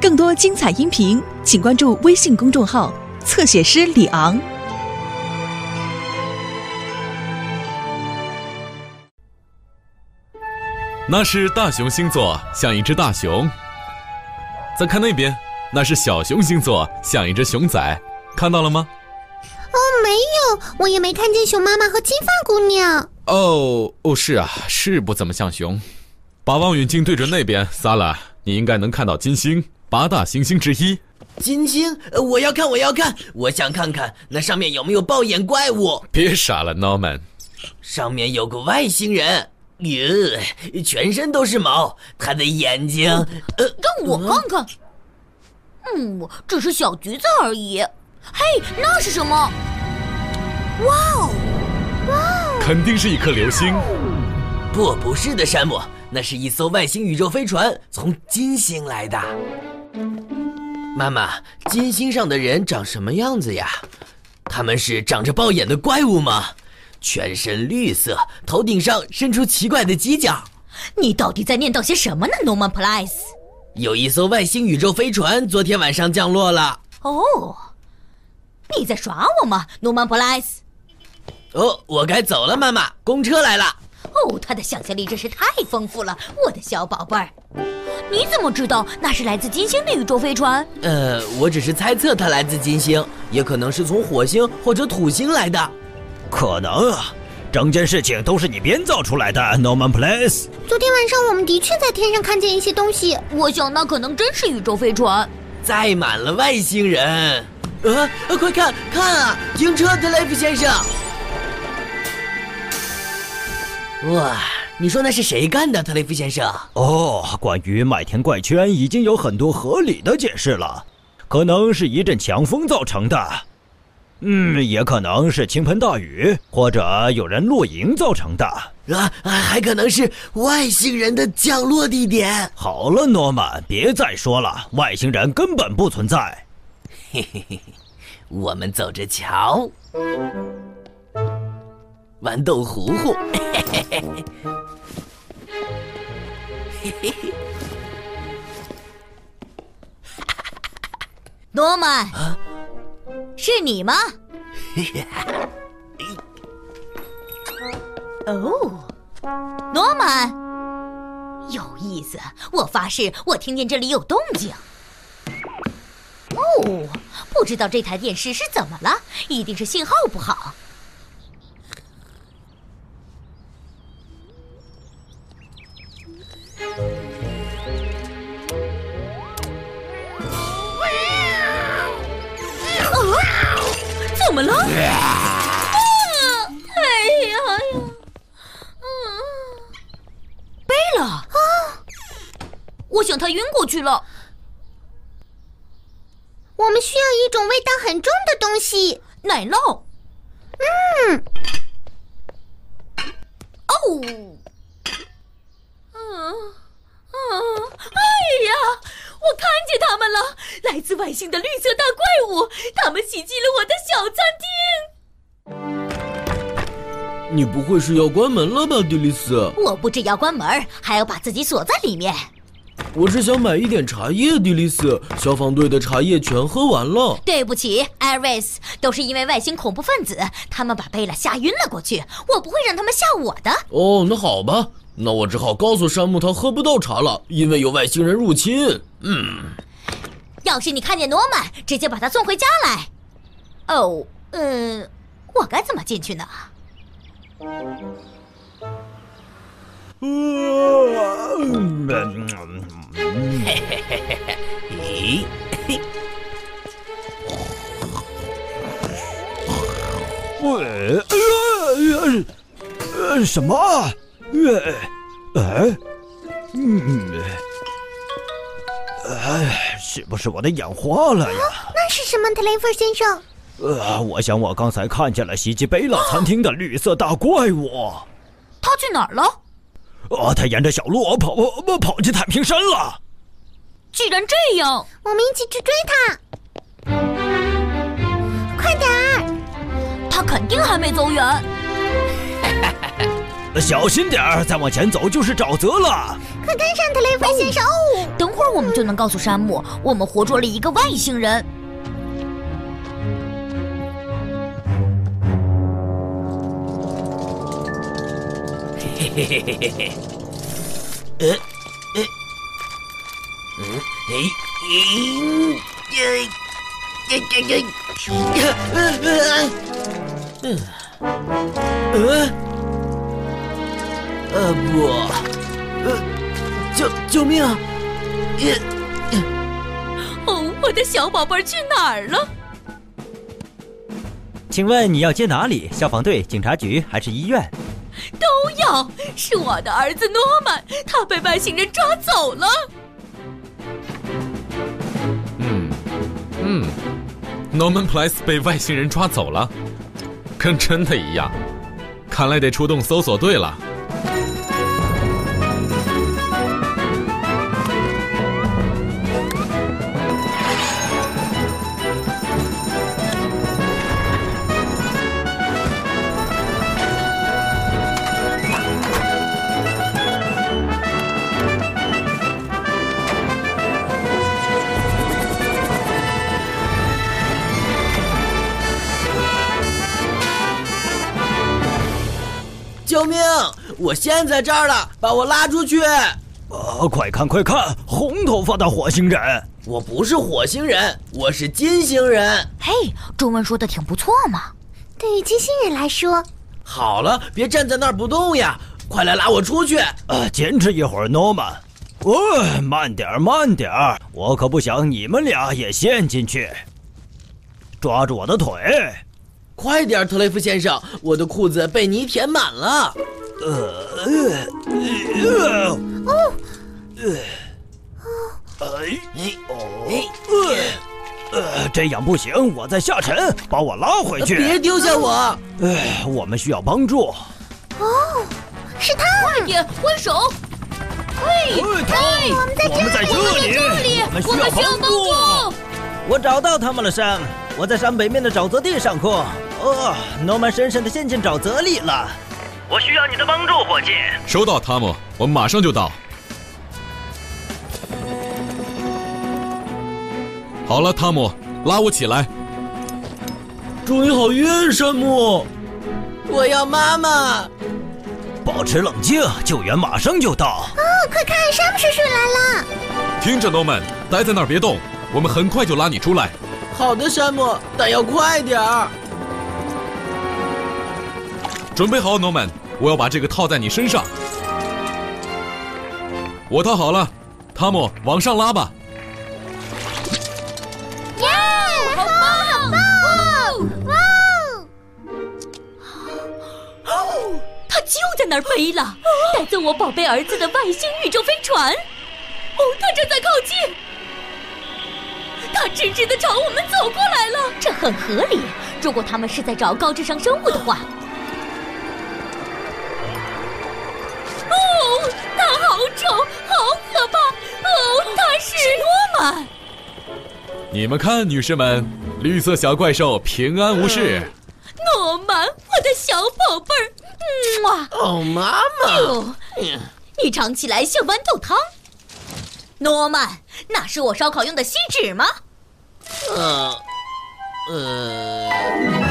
更多精彩音频，请关注微信公众号“侧写师李昂”。那是大熊星座，像一只大熊。再看那边，那是小熊星座，像一只熊仔。看到了吗？哦，没有，我也没看见熊妈妈和金发姑娘。哦哦，是啊，是不怎么像熊。把望远镜对准那边，萨拉，你应该能看到金星。八大行星之一，金星，我要看，我要看，我想看看那上面有没有暴眼怪物。别傻了，Norman，上面有个外星人，哟，全身都是毛，他的眼睛，呃，让我看看。嗯，只是小橘子而已。嘿，那是什么？哇哦，哇哦，肯定是一颗流星。不，不是的，山姆，那是一艘外星宇宙飞船，从金星来的。妈妈，金星上的人长什么样子呀？他们是长着暴眼的怪物吗？全身绿色，头顶上伸出奇怪的犄角。你到底在念叨些什么呢，Norman Price？有一艘外星宇宙飞船昨天晚上降落了。哦，你在耍我吗，Norman Price？哦，我该走了，妈妈，公车来了。哦，他的想象力真是太丰富了，我的小宝贝儿。你怎么知道那是来自金星的宇宙飞船？呃，我只是猜测它来自金星，也可能是从火星或者土星来的。可能啊，整件事情都是你编造出来的，Norman Place。昨天晚上我们的确在天上看见一些东西，我想那可能真是宇宙飞船，载满了外星人。呃，快看看啊，停车，德雷夫先生。哇，你说那是谁干的，特雷弗先生？哦，关于麦田怪圈已经有很多合理的解释了，可能是一阵强风造成的，嗯，也可能是倾盆大雨或者有人露营造成的，啊，还可能是外星人的降落地点。好了，诺曼，别再说了，外星人根本不存在。嘿嘿嘿，我们走着瞧。玩豆糊糊，嘿嘿嘿嘿嘿嘿。诺曼，是你吗？哦，诺曼，有意思。我发誓，我听见这里有动静。哦，不知道这台电视是怎么了，一定是信号不好。么了？啊！哎呀呀！嗯，贝拉啊！我想他晕过去了。我们需要一种味道很重的东西，奶酪。嗯。哦。嗯嗯。哎呀！我看见他们了，来自外星的绿色大怪物，他们袭击了我的小餐厅。你不会是要关门了吧，迪丽斯？我不只要关门，还要把自己锁在里面。我是想买一点茶叶，迪丽斯。消防队的茶叶全喝完了。对不起，艾瑞斯，都是因为外星恐怖分子，他们把贝拉吓晕了过去。我不会让他们吓我的。哦，那好吧。那我只好告诉山姆，他喝不到茶了，因为有外星人入侵。嗯，要是你看见诺曼，直接把他送回家来。哦，嗯，我该怎么进去呢？嗯，嘿嘿嘿嘿嘿，咦，喂，呃，呃，什么？哎，哎，嗯，哎，是不是我的眼花了呀？那是什么，特雷弗先生？呃，我想我刚才看见了袭击贝拉餐厅的绿色大怪物。他去哪儿了？啊，他沿着小路跑跑跑去太平山了。既然这样，我们一起去追他。快点儿！他肯定还没走远。小心点儿，再往前走就是沼泽了。快跟上，特雷弗先生！等会儿我们就能告诉山姆，我们活捉了一个外星人。嘿嘿嘿嘿嘿嘿，呃呃，嗯，哎，咦，哎，哎哎哎，嗯，呃，呃不，呃，救救命！呃，哦，我的小宝贝儿去哪儿了？请问你要接哪里？消防队、警察局还是医院？都要。是我的儿子诺曼，他被外星人抓走了。嗯嗯，Norman Place 被外星人抓走了，跟真的一样。看来得出动搜索队了。救命！我陷在这儿了，把我拉出去！呃，快看快看，红头发的火星人！我不是火星人，我是金星人。嘿，中文说的挺不错嘛。对于金星人来说，好了，别站在那儿不动呀！快来拉我出去！呃，坚持一会儿，Norman。哦，慢点儿，慢点儿，我可不想你们俩也陷进去。抓住我的腿！快点，特雷弗先生，我的裤子被泥填满了。呃呃呃哦，哎哎哦哎，呃，这样不行，我在下沉，把我拉回去。别丢下我！哎，我们需要帮助。哦，是他！快点挥手！嘿，嘿，我们在我们在这里，我们需要要帮。助。我找到他们了，山。我在山北面的沼泽地上空。哦，诺曼深深的陷进沼泽里了。我需要你的帮助，伙计。收到，汤姆，我们马上就到。好了，汤姆，拉我起来。祝你好运，山姆。我要妈妈！保持冷静，救援马上就到。哦，快看，山姆叔叔来了！听着，Norman，待在那儿别动，我们很快就拉你出来。好的，山姆，但要快点儿。准备好，Norman，我要把这个套在你身上。我套好了，汤姆，往上拉吧。耶，好棒，好棒！哇哦！他就在那儿飞了，带走我宝贝儿子的外星宇宙飞船。哦，他正在靠近，他直直的朝我们走过来了。这很合理，如果他们是在找高智商生物的话。哦，他好丑，好可怕！哦，他是诺曼。你们看，女士们，绿色小怪兽平安无事。诺曼，我的小宝贝儿，嗯哇！哦，妈妈。哦，你尝起来像豌豆汤。诺曼，那是我烧烤用的锡纸吗？呃，呃。